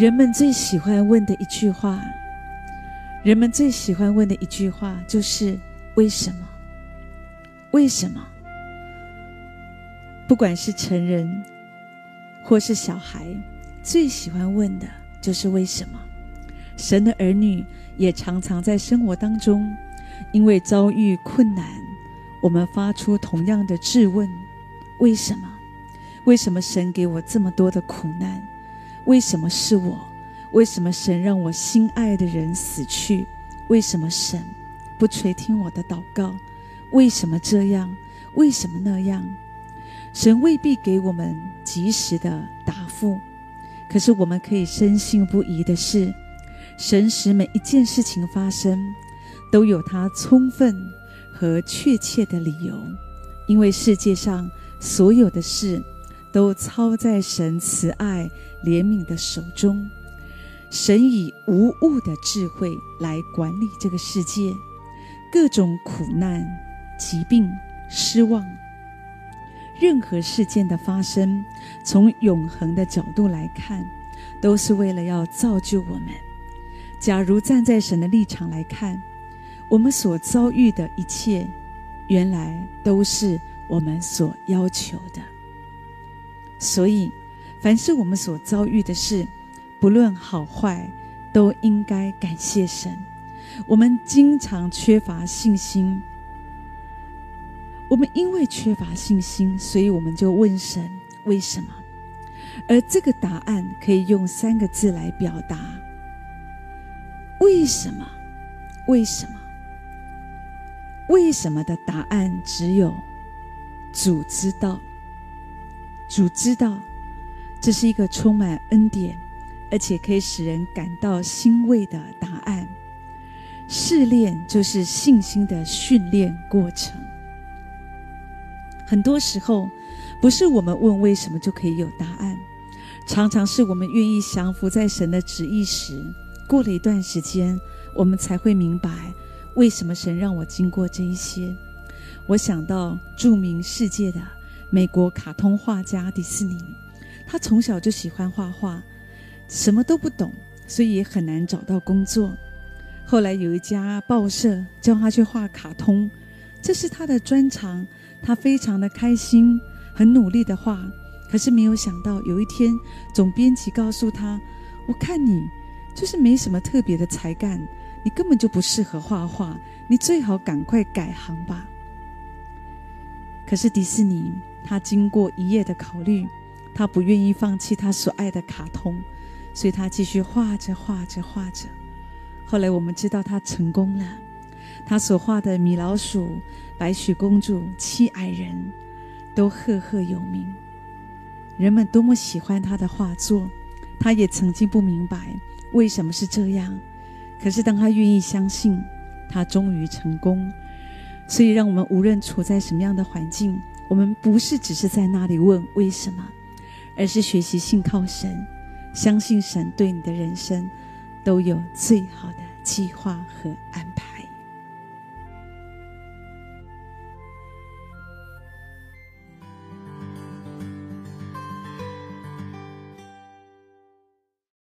人们最喜欢问的一句话，人们最喜欢问的一句话就是“为什么？为什么？”不管是成人或是小孩，最喜欢问的就是“为什么？”神的儿女也常常在生活当中，因为遭遇困难，我们发出同样的质问：“为什么？为什么神给我这么多的苦难？”为什么是我？为什么神让我心爱的人死去？为什么神不垂听我的祷告？为什么这样？为什么那样？神未必给我们及时的答复，可是我们可以深信不疑的是，神使每一件事情发生，都有他充分和确切的理由，因为世界上所有的事都操在神慈爱。怜悯的手中，神以无误的智慧来管理这个世界，各种苦难、疾病、失望，任何事件的发生，从永恒的角度来看，都是为了要造就我们。假如站在神的立场来看，我们所遭遇的一切，原来都是我们所要求的，所以。凡是我们所遭遇的事，不论好坏，都应该感谢神。我们经常缺乏信心，我们因为缺乏信心，所以我们就问神为什么？而这个答案可以用三个字来表达：为什么？为什么？为什么的答案只有主知道，主知道。这是一个充满恩典，而且可以使人感到欣慰的答案。试炼就是信心的训练过程。很多时候，不是我们问为什么就可以有答案，常常是我们愿意降服在神的旨意时，过了一段时间，我们才会明白为什么神让我经过这一些。我想到著名世界的美国卡通画家迪士尼。他从小就喜欢画画，什么都不懂，所以也很难找到工作。后来有一家报社叫他去画卡通，这是他的专长，他非常的开心，很努力的画。可是没有想到，有一天总编辑告诉他：“我看你就是没什么特别的才干，你根本就不适合画画，你最好赶快改行吧。”可是迪士尼，他经过一夜的考虑。他不愿意放弃他所爱的卡通，所以他继续画着画着画着。后来我们知道他成功了，他所画的米老鼠、白雪公主、七矮人都赫赫有名，人们多么喜欢他的画作。他也曾经不明白为什么是这样，可是当他愿意相信，他终于成功。所以让我们无论处在什么样的环境，我们不是只是在那里问为什么。而是学习信靠神，相信神对你的人生都有最好的计划和安排。